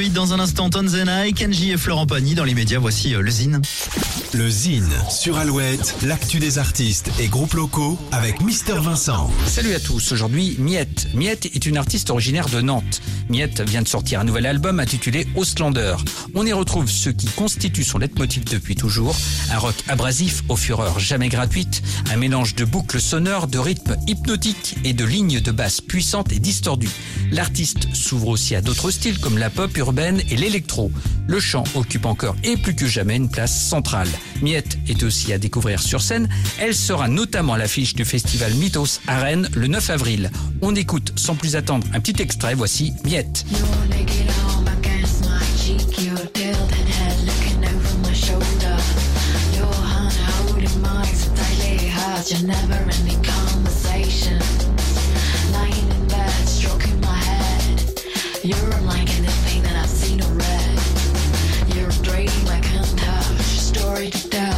Hit dans un instant, Tonzena, Kenji et Florent Pagny. Dans les médias, voici euh, le Zine. Le Zine sur Alouette, l'actu des artistes et groupes locaux avec Mister Vincent. Salut à tous, aujourd'hui Miette. Miette est une artiste originaire de Nantes. Miette vient de sortir un nouvel album intitulé Ostlander. On y retrouve ce qui constitue son leitmotiv depuis toujours, un rock abrasif aux fureurs jamais gratuites, un mélange de boucles sonores, de rythmes hypnotiques et de lignes de basse puissantes et distordues. L'artiste s'ouvre aussi à d'autres styles comme la pop urbaine et l'électro. Le chant occupe encore et plus que jamais une place centrale. Miette est aussi à découvrir sur scène. Elle sera notamment à l'affiche du festival Mythos à Rennes le 9 avril. On écoute sans plus attendre un petit extrait. Voici Miette. no red. You're trading my can't touch. Story to tell.